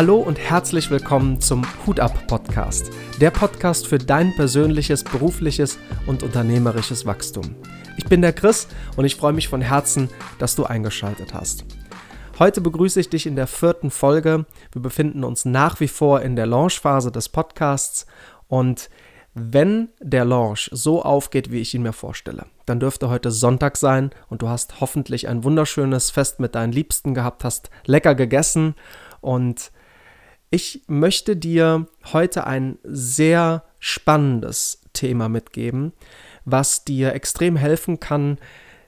Hallo und herzlich willkommen zum Hut ab Podcast. Der Podcast für dein persönliches, berufliches und unternehmerisches Wachstum. Ich bin der Chris und ich freue mich von Herzen, dass du eingeschaltet hast. Heute begrüße ich dich in der vierten Folge. Wir befinden uns nach wie vor in der Launchphase des Podcasts und wenn der Launch so aufgeht, wie ich ihn mir vorstelle, dann dürfte heute Sonntag sein und du hast hoffentlich ein wunderschönes Fest mit deinen Liebsten gehabt, hast lecker gegessen und ich möchte dir heute ein sehr spannendes Thema mitgeben, was dir extrem helfen kann,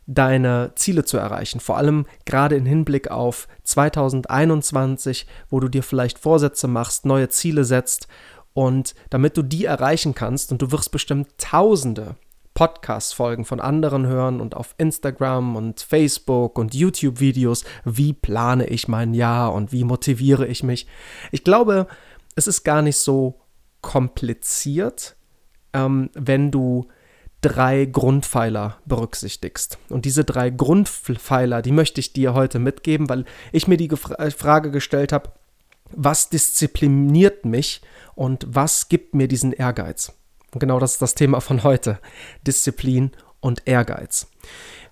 deine Ziele zu erreichen. Vor allem gerade im Hinblick auf 2021, wo du dir vielleicht Vorsätze machst, neue Ziele setzt und damit du die erreichen kannst, und du wirst bestimmt tausende Podcast-Folgen von anderen hören und auf Instagram und Facebook und YouTube-Videos, wie plane ich mein Jahr und wie motiviere ich mich. Ich glaube, es ist gar nicht so kompliziert, ähm, wenn du drei Grundpfeiler berücksichtigst. Und diese drei Grundpfeiler, die möchte ich dir heute mitgeben, weil ich mir die Frage gestellt habe, was diszipliniert mich und was gibt mir diesen Ehrgeiz? Und genau das ist das Thema von heute. Disziplin und Ehrgeiz.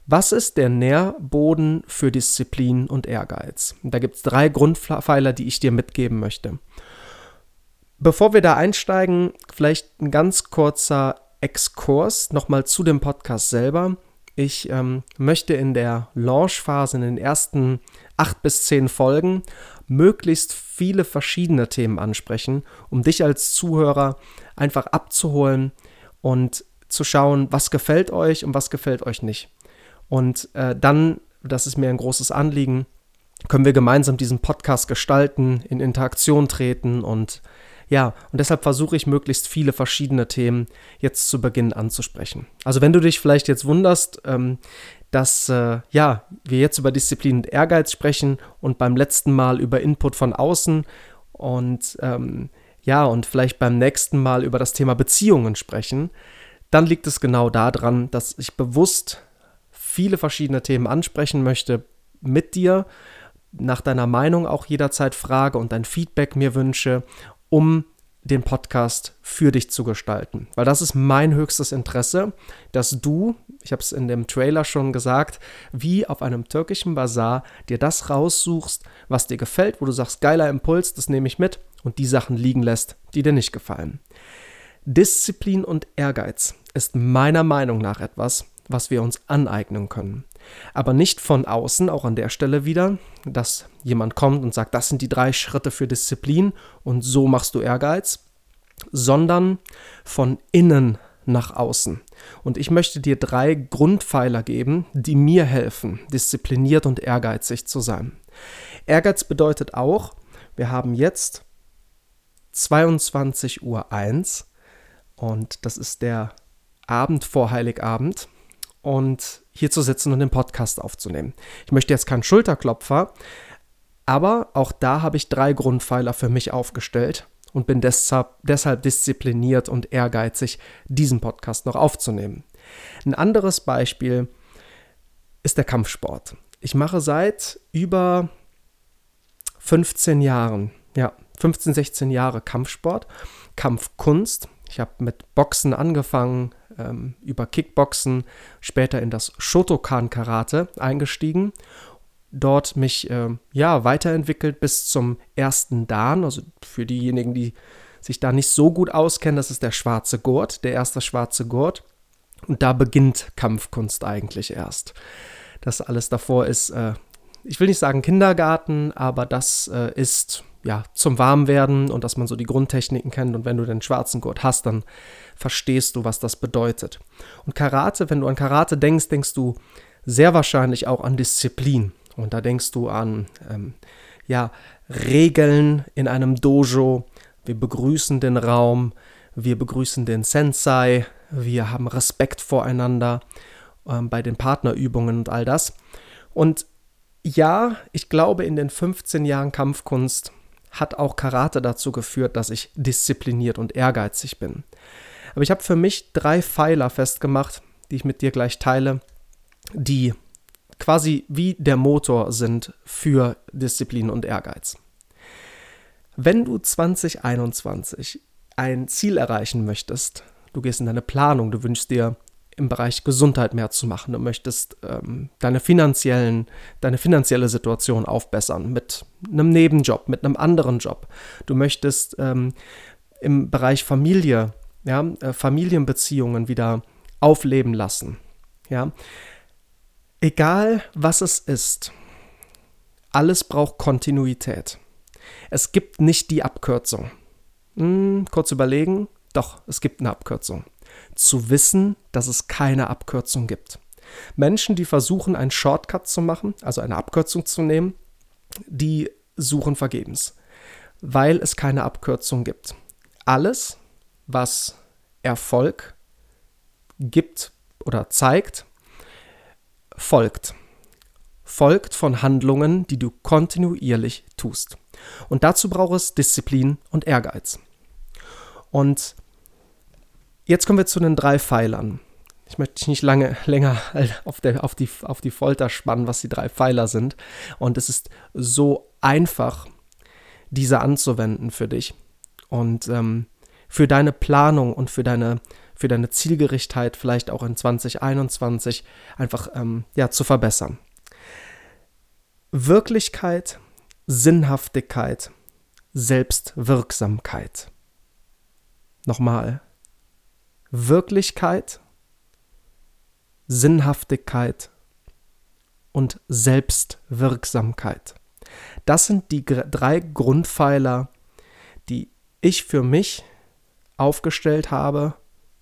Was ist der Nährboden für Disziplin und Ehrgeiz? Da gibt es drei Grundpfeiler, die ich dir mitgeben möchte. Bevor wir da einsteigen, vielleicht ein ganz kurzer Exkurs nochmal zu dem Podcast selber. Ich ähm, möchte in der Launchphase, in den ersten acht bis zehn Folgen, möglichst viele verschiedene Themen ansprechen, um dich als Zuhörer einfach abzuholen und zu schauen, was gefällt euch und was gefällt euch nicht. Und äh, dann, das ist mir ein großes Anliegen, können wir gemeinsam diesen Podcast gestalten, in Interaktion treten und ja, und deshalb versuche ich möglichst viele verschiedene Themen jetzt zu Beginn anzusprechen. Also wenn du dich vielleicht jetzt wunderst, ähm, dass äh, ja, wir jetzt über Disziplin und Ehrgeiz sprechen und beim letzten Mal über Input von außen und ähm, ja, und vielleicht beim nächsten Mal über das Thema Beziehungen sprechen, dann liegt es genau daran, dass ich bewusst viele verschiedene Themen ansprechen möchte mit dir, nach deiner Meinung auch jederzeit frage und dein Feedback mir wünsche, um den Podcast für dich zu gestalten. Weil das ist mein höchstes Interesse, dass du, ich habe es in dem Trailer schon gesagt, wie auf einem türkischen Bazar dir das raussuchst, was dir gefällt, wo du sagst, geiler Impuls, das nehme ich mit und die Sachen liegen lässt, die dir nicht gefallen. Disziplin und Ehrgeiz ist meiner Meinung nach etwas, was wir uns aneignen können. Aber nicht von außen, auch an der Stelle wieder, dass jemand kommt und sagt, das sind die drei Schritte für Disziplin und so machst du Ehrgeiz, sondern von innen nach außen. Und ich möchte dir drei Grundpfeiler geben, die mir helfen, diszipliniert und ehrgeizig zu sein. Ehrgeiz bedeutet auch, wir haben jetzt 22.01 Uhr und das ist der Abend vor Heiligabend und hier zu sitzen und den Podcast aufzunehmen. Ich möchte jetzt keinen Schulterklopfer, aber auch da habe ich drei Grundpfeiler für mich aufgestellt und bin deshalb, deshalb diszipliniert und ehrgeizig, diesen Podcast noch aufzunehmen. Ein anderes Beispiel ist der Kampfsport. Ich mache seit über 15 Jahren, ja, 15, 16 Jahre Kampfsport, Kampfkunst. Ich habe mit Boxen angefangen, ähm, über Kickboxen, später in das Shotokan Karate eingestiegen. Dort mich äh, ja weiterentwickelt bis zum ersten Dan. Also für diejenigen, die sich da nicht so gut auskennen, das ist der schwarze Gurt, der erste schwarze Gurt. Und da beginnt Kampfkunst eigentlich erst. Das alles davor ist, äh, ich will nicht sagen Kindergarten, aber das äh, ist ja, zum Warmwerden und dass man so die Grundtechniken kennt. Und wenn du den schwarzen Gurt hast, dann verstehst du, was das bedeutet. Und Karate, wenn du an Karate denkst, denkst du sehr wahrscheinlich auch an Disziplin. Und da denkst du an, ähm, ja, Regeln in einem Dojo. Wir begrüßen den Raum, wir begrüßen den Sensei, wir haben Respekt voreinander ähm, bei den Partnerübungen und all das. Und ja, ich glaube, in den 15 Jahren Kampfkunst hat auch Karate dazu geführt, dass ich diszipliniert und ehrgeizig bin. Aber ich habe für mich drei Pfeiler festgemacht, die ich mit dir gleich teile, die quasi wie der Motor sind für Disziplin und Ehrgeiz. Wenn du 2021 ein Ziel erreichen möchtest, du gehst in deine Planung, du wünschst dir im Bereich Gesundheit mehr zu machen, du möchtest ähm, deine finanziellen, deine finanzielle Situation aufbessern mit einem Nebenjob, mit einem anderen Job. Du möchtest ähm, im Bereich Familie, ja, äh, Familienbeziehungen wieder aufleben lassen. Ja. Egal was es ist, alles braucht Kontinuität. Es gibt nicht die Abkürzung. Hm, kurz überlegen, doch, es gibt eine Abkürzung. Zu wissen, dass es keine Abkürzung gibt. Menschen, die versuchen, einen Shortcut zu machen, also eine Abkürzung zu nehmen, die suchen vergebens, weil es keine Abkürzung gibt. Alles, was Erfolg gibt oder zeigt, folgt. Folgt von Handlungen, die du kontinuierlich tust. Und dazu braucht es Disziplin und Ehrgeiz. Und jetzt kommen wir zu den drei Pfeilern. Ich möchte dich nicht lange länger auf, der, auf, die, auf die Folter spannen, was die drei Pfeiler sind. Und es ist so einfach, diese anzuwenden für dich. Und ähm, für deine Planung und für deine, für deine Zielgerichtheit vielleicht auch in 2021 einfach ähm, ja, zu verbessern. Wirklichkeit, Sinnhaftigkeit, Selbstwirksamkeit. Nochmal. Wirklichkeit, Sinnhaftigkeit und Selbstwirksamkeit. Das sind die drei Grundpfeiler, die ich für mich aufgestellt habe,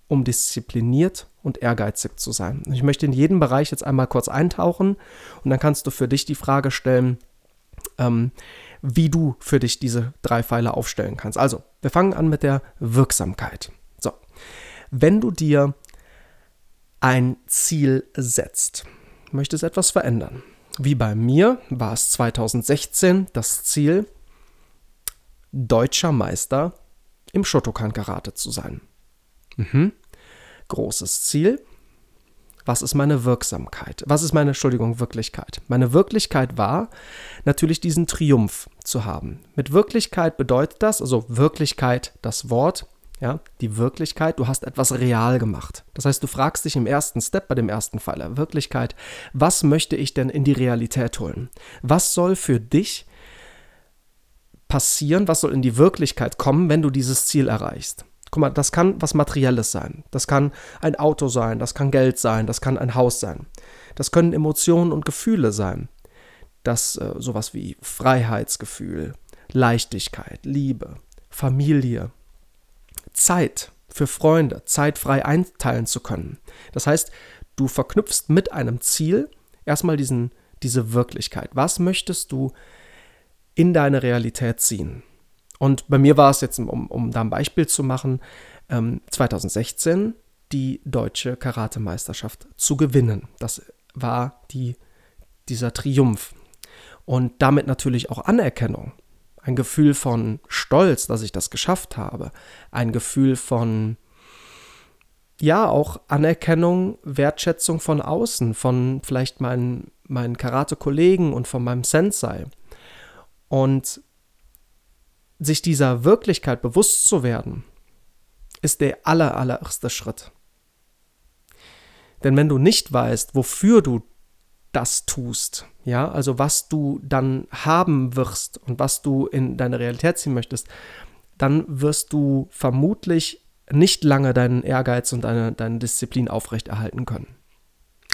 um diszipliniert und ehrgeizig zu sein. Ich möchte in jeden Bereich jetzt einmal kurz eintauchen und dann kannst du für dich die Frage stellen, ähm, wie du für dich diese drei Pfeiler aufstellen kannst. Also, wir fangen an mit der Wirksamkeit. So, wenn du dir ein Ziel setzt, möchtest etwas verändern. Wie bei mir war es 2016 das Ziel, deutscher Meister im Shotokan-Karate zu sein. Mhm. Großes Ziel. Was ist meine Wirksamkeit? Was ist meine, Entschuldigung, Wirklichkeit? Meine Wirklichkeit war natürlich diesen Triumph zu haben. Mit Wirklichkeit bedeutet das, also Wirklichkeit, das Wort, ja, die Wirklichkeit, du hast etwas real gemacht. Das heißt, du fragst dich im ersten Step, bei dem ersten Pfeiler, Wirklichkeit, was möchte ich denn in die Realität holen? Was soll für dich passieren, was soll in die Wirklichkeit kommen, wenn du dieses Ziel erreichst. Guck mal, das kann was Materielles sein. Das kann ein Auto sein, das kann Geld sein, das kann ein Haus sein. Das können Emotionen und Gefühle sein. Das äh, sowas wie Freiheitsgefühl, Leichtigkeit, Liebe, Familie, Zeit für Freunde, Zeit frei einteilen zu können. Das heißt, du verknüpfst mit einem Ziel erstmal diesen, diese Wirklichkeit. Was möchtest du in deine Realität ziehen. Und bei mir war es jetzt, um, um da ein Beispiel zu machen, ähm, 2016 die deutsche Karatemeisterschaft zu gewinnen. Das war die, dieser Triumph. Und damit natürlich auch Anerkennung. Ein Gefühl von Stolz, dass ich das geschafft habe. Ein Gefühl von, ja, auch Anerkennung, Wertschätzung von außen, von vielleicht meinen, meinen Karate-Kollegen und von meinem Sensei. Und sich dieser Wirklichkeit bewusst zu werden, ist der aller, allererste Schritt. Denn wenn du nicht weißt, wofür du das tust, ja, also was du dann haben wirst und was du in deine Realität ziehen möchtest, dann wirst du vermutlich nicht lange deinen Ehrgeiz und deine, deine Disziplin aufrechterhalten können.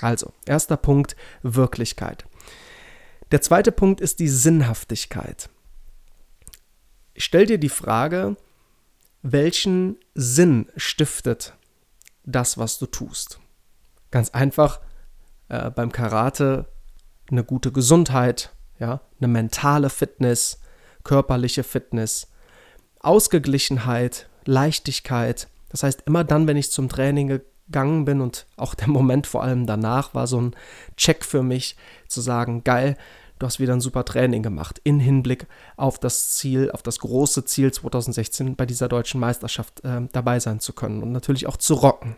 Also, erster Punkt, Wirklichkeit. Der zweite Punkt ist die Sinnhaftigkeit. Stell dir die Frage, welchen Sinn stiftet das, was du tust? Ganz einfach äh, beim Karate eine gute Gesundheit, ja, eine mentale Fitness, körperliche Fitness, Ausgeglichenheit, Leichtigkeit. Das heißt, immer dann, wenn ich zum Training gegangen bin und auch der Moment vor allem danach war so ein Check für mich, zu sagen, geil, du hast wieder ein super Training gemacht in Hinblick auf das Ziel, auf das große Ziel 2016 bei dieser deutschen Meisterschaft äh, dabei sein zu können und natürlich auch zu rocken.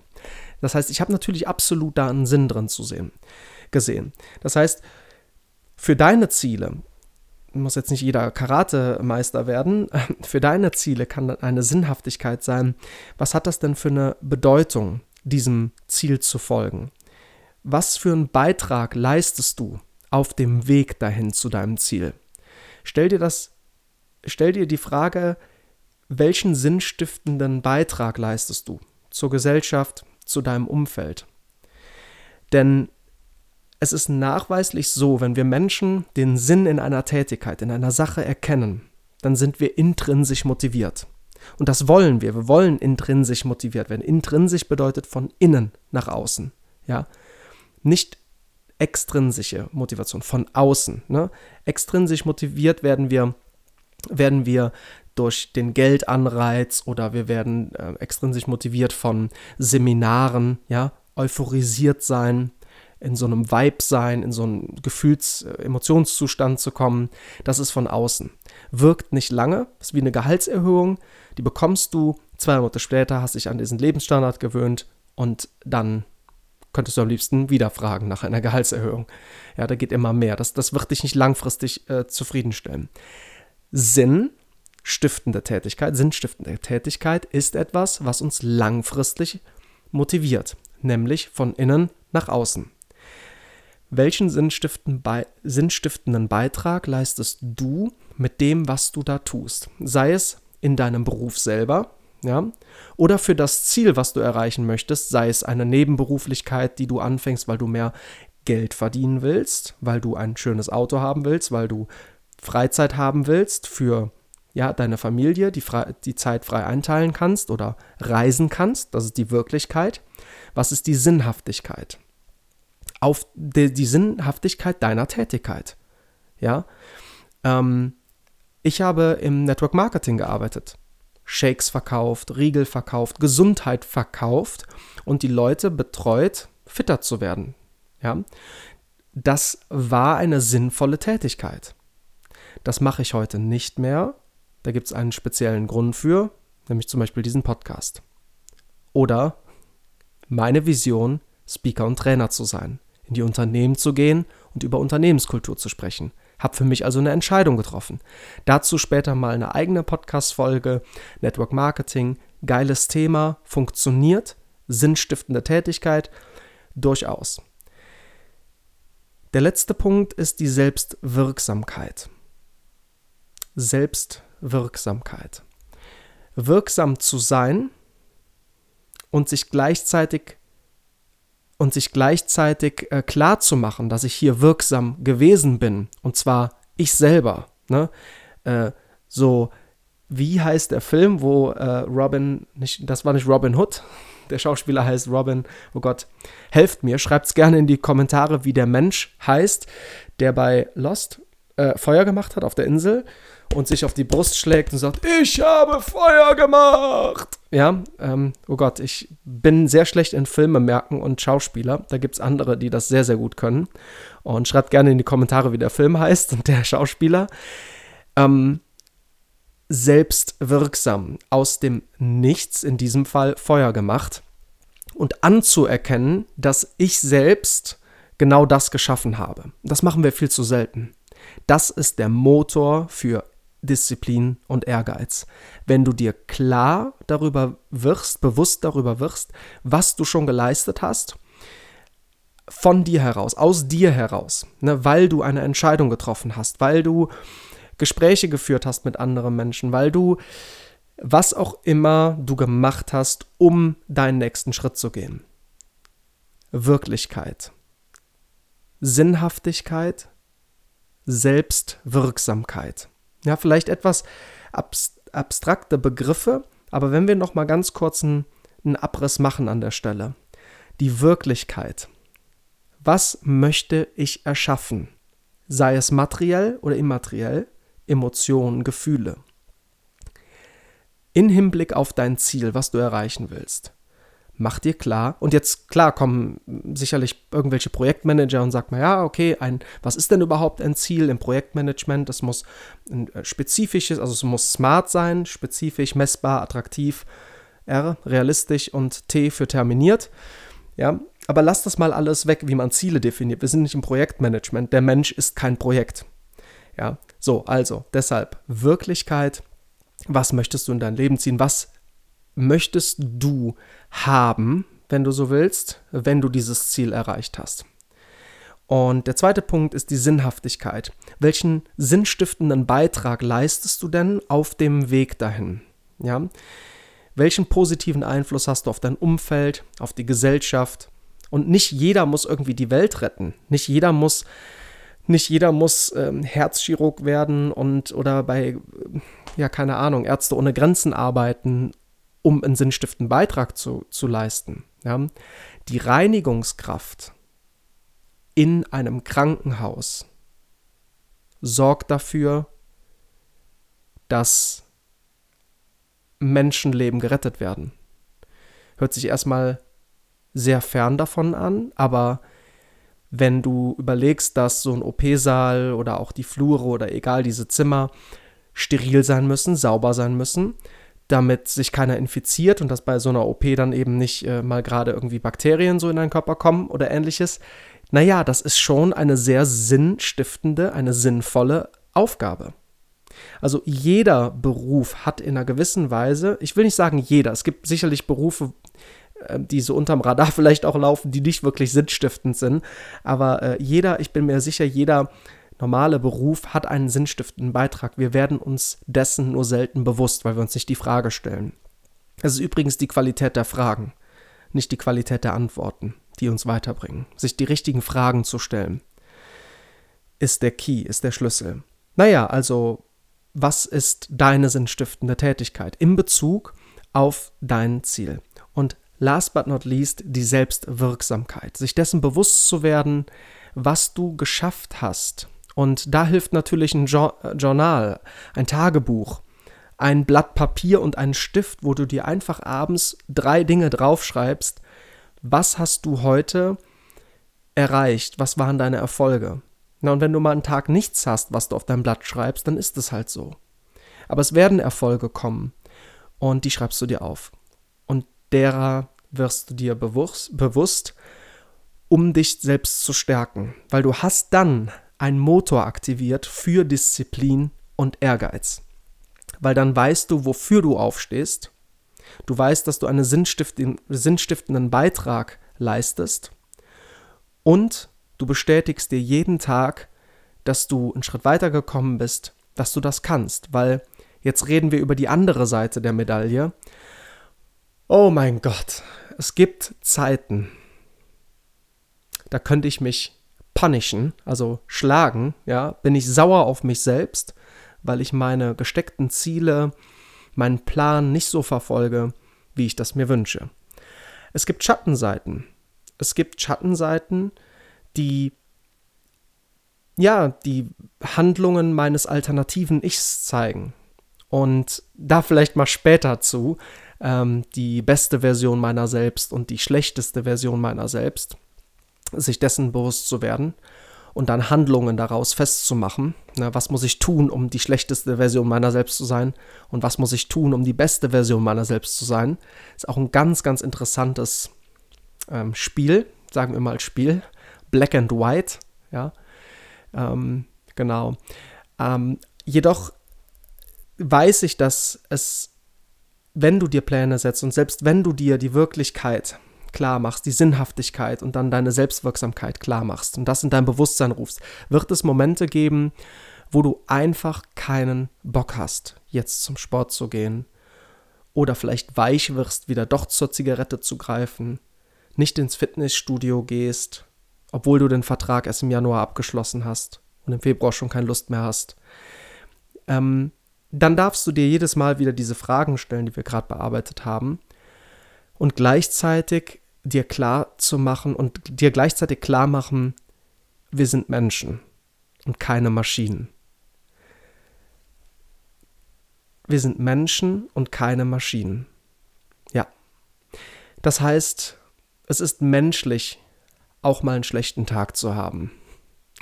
Das heißt, ich habe natürlich absolut da einen Sinn drin zu sehen, gesehen. Das heißt, für deine Ziele muss jetzt nicht jeder Karate-Meister werden. Für deine Ziele kann eine Sinnhaftigkeit sein. Was hat das denn für eine Bedeutung, diesem Ziel zu folgen? Was für einen Beitrag leistest du auf dem Weg dahin zu deinem Ziel? Stell dir das, stell dir die Frage, welchen sinnstiftenden Beitrag leistest du zur Gesellschaft, zu deinem Umfeld? Denn es ist nachweislich so, wenn wir Menschen den Sinn in einer Tätigkeit, in einer Sache erkennen, dann sind wir intrinsisch motiviert. Und das wollen wir. Wir wollen intrinsisch motiviert werden. Intrinsisch bedeutet von innen nach außen. Ja, nicht extrinsische Motivation von außen. Ne? Extrinsisch motiviert werden wir, werden wir durch den Geldanreiz oder wir werden äh, extrinsisch motiviert von Seminaren, ja, euphorisiert sein, in so einem Vibe sein, in so einen Gefühls-, äh, Emotionszustand zu kommen. Das ist von außen. Wirkt nicht lange, ist wie eine Gehaltserhöhung. Die bekommst du, zwei Monate später hast dich an diesen Lebensstandard gewöhnt und dann könntest du am liebsten wieder fragen nach einer Gehaltserhöhung. Ja, da geht immer mehr. Das, das wird dich nicht langfristig äh, zufriedenstellen. Sinn stiftende Tätigkeit, sinnstiftende Tätigkeit ist etwas, was uns langfristig motiviert, nämlich von innen nach außen. Welchen sinnstiftenden Beitrag leistest du mit dem, was du da tust? Sei es in deinem Beruf selber, ja, oder für das Ziel, was du erreichen möchtest, sei es eine Nebenberuflichkeit, die du anfängst, weil du mehr Geld verdienen willst, weil du ein schönes Auto haben willst, weil du Freizeit haben willst für ja, deine Familie, die, frei, die Zeit frei einteilen kannst oder reisen kannst, das ist die Wirklichkeit. Was ist die Sinnhaftigkeit? auf die, die Sinnhaftigkeit deiner Tätigkeit. Ja, ähm, ich habe im Network Marketing gearbeitet. Shakes verkauft, Riegel verkauft, Gesundheit verkauft und die Leute betreut, fitter zu werden. Ja, das war eine sinnvolle Tätigkeit. Das mache ich heute nicht mehr. Da gibt es einen speziellen Grund für, nämlich zum Beispiel diesen Podcast. Oder meine Vision, Speaker und Trainer zu sein in die Unternehmen zu gehen und über Unternehmenskultur zu sprechen. Hab für mich also eine Entscheidung getroffen. Dazu später mal eine eigene Podcast-Folge. Network Marketing, geiles Thema, funktioniert, sinnstiftende Tätigkeit, durchaus. Der letzte Punkt ist die Selbstwirksamkeit. Selbstwirksamkeit. Wirksam zu sein und sich gleichzeitig und sich gleichzeitig äh, klar zu machen, dass ich hier wirksam gewesen bin. Und zwar ich selber. Ne? Äh, so, wie heißt der Film, wo äh, Robin, nicht, das war nicht Robin Hood, der Schauspieler heißt Robin, oh Gott, helft mir, schreibt es gerne in die Kommentare, wie der Mensch heißt, der bei Lost äh, Feuer gemacht hat auf der Insel und sich auf die Brust schlägt und sagt, ich habe Feuer gemacht. Ja, ähm, oh Gott, ich bin sehr schlecht in Filme merken und Schauspieler. Da gibt es andere, die das sehr, sehr gut können. Und schreibt gerne in die Kommentare, wie der Film heißt und der Schauspieler. Ähm, selbstwirksam, aus dem Nichts, in diesem Fall Feuer gemacht. Und anzuerkennen, dass ich selbst genau das geschaffen habe. Das machen wir viel zu selten. Das ist der Motor für Disziplin und Ehrgeiz. Wenn du dir klar darüber wirst, bewusst darüber wirst, was du schon geleistet hast, von dir heraus, aus dir heraus, ne, weil du eine Entscheidung getroffen hast, weil du Gespräche geführt hast mit anderen Menschen, weil du was auch immer du gemacht hast, um deinen nächsten Schritt zu gehen. Wirklichkeit, Sinnhaftigkeit, Selbstwirksamkeit. Ja, vielleicht etwas abstrakte Begriffe, aber wenn wir noch mal ganz kurz einen, einen Abriss machen an der Stelle. Die Wirklichkeit. Was möchte ich erschaffen? Sei es materiell oder immateriell, Emotionen, Gefühle. In Hinblick auf dein Ziel, was du erreichen willst mach dir klar. Und jetzt, klar, kommen sicherlich irgendwelche Projektmanager und sagen mal, ja, okay, ein, was ist denn überhaupt ein Ziel im Projektmanagement? Das muss ein äh, spezifisches, also es muss smart sein, spezifisch, messbar, attraktiv, R, realistisch und T für terminiert. Ja, aber lass das mal alles weg, wie man Ziele definiert. Wir sind nicht im Projektmanagement. Der Mensch ist kein Projekt. Ja, so, also deshalb Wirklichkeit. Was möchtest du in dein Leben ziehen? Was möchtest du haben, wenn du so willst, wenn du dieses Ziel erreicht hast? Und der zweite Punkt ist die Sinnhaftigkeit. Welchen sinnstiftenden Beitrag leistest du denn auf dem Weg dahin? Ja? Welchen positiven Einfluss hast du auf dein Umfeld, auf die Gesellschaft? Und nicht jeder muss irgendwie die Welt retten. Nicht jeder muss, nicht jeder muss ähm, Herzchirurg werden und oder bei, ja, keine Ahnung, Ärzte ohne Grenzen arbeiten, um einen sinnstiftenden Beitrag zu, zu leisten. Ja? Die Reinigungskraft in einem Krankenhaus sorgt dafür, dass Menschenleben gerettet werden. Hört sich erstmal sehr fern davon an, aber wenn du überlegst, dass so ein OP-Saal oder auch die Flure oder egal diese Zimmer steril sein müssen, sauber sein müssen, damit sich keiner infiziert und dass bei so einer OP dann eben nicht äh, mal gerade irgendwie Bakterien so in deinen Körper kommen oder ähnliches, naja, das ist schon eine sehr sinnstiftende, eine sinnvolle Aufgabe. Also jeder Beruf hat in einer gewissen Weise, ich will nicht sagen jeder, es gibt sicherlich Berufe, äh, die so unterm Radar vielleicht auch laufen, die nicht wirklich sinnstiftend sind, aber äh, jeder, ich bin mir sicher, jeder normale Beruf hat einen sinnstiftenden Beitrag. Wir werden uns dessen nur selten bewusst, weil wir uns nicht die Frage stellen. Es ist übrigens die Qualität der Fragen, nicht die Qualität der Antworten, die uns weiterbringen. Sich die richtigen Fragen zu stellen, ist der Key, ist der Schlüssel. Naja, also was ist deine sinnstiftende Tätigkeit in Bezug auf dein Ziel? Und last but not least die Selbstwirksamkeit, sich dessen bewusst zu werden, was du geschafft hast. Und da hilft natürlich ein Journal, ein Tagebuch, ein Blatt Papier und ein Stift, wo du dir einfach abends drei Dinge draufschreibst. Was hast du heute erreicht? Was waren deine Erfolge? Na, und wenn du mal einen Tag nichts hast, was du auf dein Blatt schreibst, dann ist es halt so. Aber es werden Erfolge kommen und die schreibst du dir auf. Und derer wirst du dir bewusst, bewusst um dich selbst zu stärken, weil du hast dann einen Motor aktiviert für Disziplin und Ehrgeiz. Weil dann weißt du, wofür du aufstehst. Du weißt, dass du einen sinnstiftenden Beitrag leistest. Und Du bestätigst dir jeden Tag, dass du einen Schritt weiter gekommen bist, dass du das kannst, weil jetzt reden wir über die andere Seite der Medaille. Oh mein Gott, es gibt Zeiten, da könnte ich mich punishen, also schlagen, ja, bin ich sauer auf mich selbst, weil ich meine gesteckten Ziele, meinen Plan nicht so verfolge, wie ich das mir wünsche. Es gibt Schattenseiten. Es gibt Schattenseiten, die ja, die Handlungen meines alternativen Ichs zeigen. Und da vielleicht mal später zu, ähm, die beste Version meiner selbst und die schlechteste Version meiner selbst, sich dessen bewusst zu werden und dann Handlungen daraus festzumachen. Na, was muss ich tun, um die schlechteste Version meiner selbst zu sein und was muss ich tun, um die beste Version meiner selbst zu sein, ist auch ein ganz, ganz interessantes ähm, Spiel, sagen wir mal Spiel, Black and White, ja, ähm, genau. Ähm, jedoch weiß ich, dass es, wenn du dir Pläne setzt und selbst wenn du dir die Wirklichkeit klar machst, die Sinnhaftigkeit und dann deine Selbstwirksamkeit klar machst und das in dein Bewusstsein rufst, wird es Momente geben, wo du einfach keinen Bock hast, jetzt zum Sport zu gehen oder vielleicht weich wirst, wieder doch zur Zigarette zu greifen, nicht ins Fitnessstudio gehst obwohl du den Vertrag erst im Januar abgeschlossen hast und im Februar schon keine Lust mehr hast, ähm, dann darfst du dir jedes Mal wieder diese Fragen stellen, die wir gerade bearbeitet haben, und gleichzeitig dir klar zu machen und dir gleichzeitig klar machen, wir sind Menschen und keine Maschinen. Wir sind Menschen und keine Maschinen. Ja. Das heißt, es ist menschlich, auch mal einen schlechten Tag zu haben.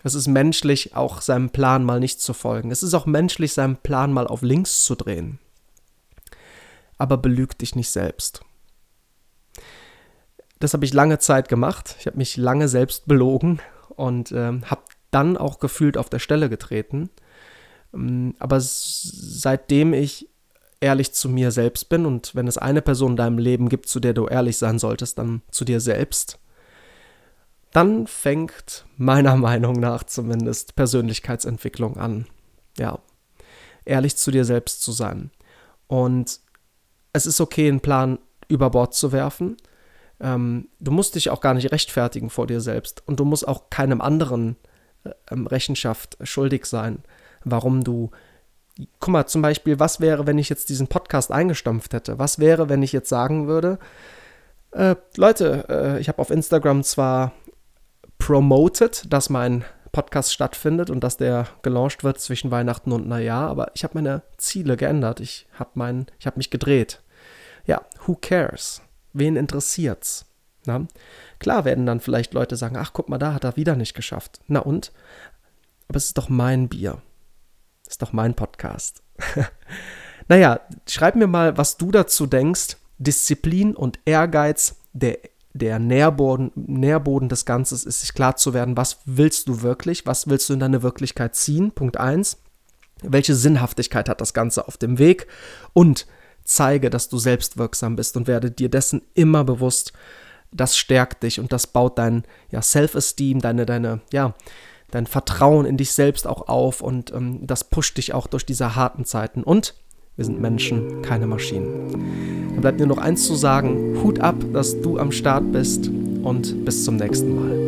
Es ist menschlich, auch seinem Plan mal nicht zu folgen. Es ist auch menschlich, seinem Plan mal auf links zu drehen. Aber belüg dich nicht selbst. Das habe ich lange Zeit gemacht. Ich habe mich lange selbst belogen und äh, habe dann auch gefühlt auf der Stelle getreten. Ähm, aber seitdem ich ehrlich zu mir selbst bin und wenn es eine Person in deinem Leben gibt, zu der du ehrlich sein solltest, dann zu dir selbst, dann fängt meiner Meinung nach zumindest Persönlichkeitsentwicklung an. Ja, ehrlich zu dir selbst zu sein. Und es ist okay, einen Plan über Bord zu werfen. Ähm, du musst dich auch gar nicht rechtfertigen vor dir selbst und du musst auch keinem anderen ähm, Rechenschaft schuldig sein, warum du. Guck mal, zum Beispiel, was wäre, wenn ich jetzt diesen Podcast eingestampft hätte? Was wäre, wenn ich jetzt sagen würde, äh, Leute, äh, ich habe auf Instagram zwar promoted, dass mein Podcast stattfindet und dass der gelauncht wird zwischen Weihnachten und Neujahr, aber ich habe meine Ziele geändert. Ich habe habe mich gedreht. Ja, who cares? Wen interessiert's? Na? Klar werden dann vielleicht Leute sagen, ach guck mal, da hat er wieder nicht geschafft. Na und? Aber es ist doch mein Bier. Es ist doch mein Podcast. naja, schreib mir mal, was du dazu denkst. Disziplin und Ehrgeiz, der der Nährboden, Nährboden des Ganzen ist, sich klar zu werden, was willst du wirklich, was willst du in deine Wirklichkeit ziehen, Punkt 1. Welche Sinnhaftigkeit hat das Ganze auf dem Weg und zeige, dass du selbstwirksam bist und werde dir dessen immer bewusst. Das stärkt dich und das baut dein ja, Self-Esteem, deine, deine, ja, dein Vertrauen in dich selbst auch auf und ähm, das pusht dich auch durch diese harten Zeiten. Und wir sind Menschen, keine Maschinen. Dann bleibt mir noch eins zu sagen. Hut ab, dass du am Start bist und bis zum nächsten Mal.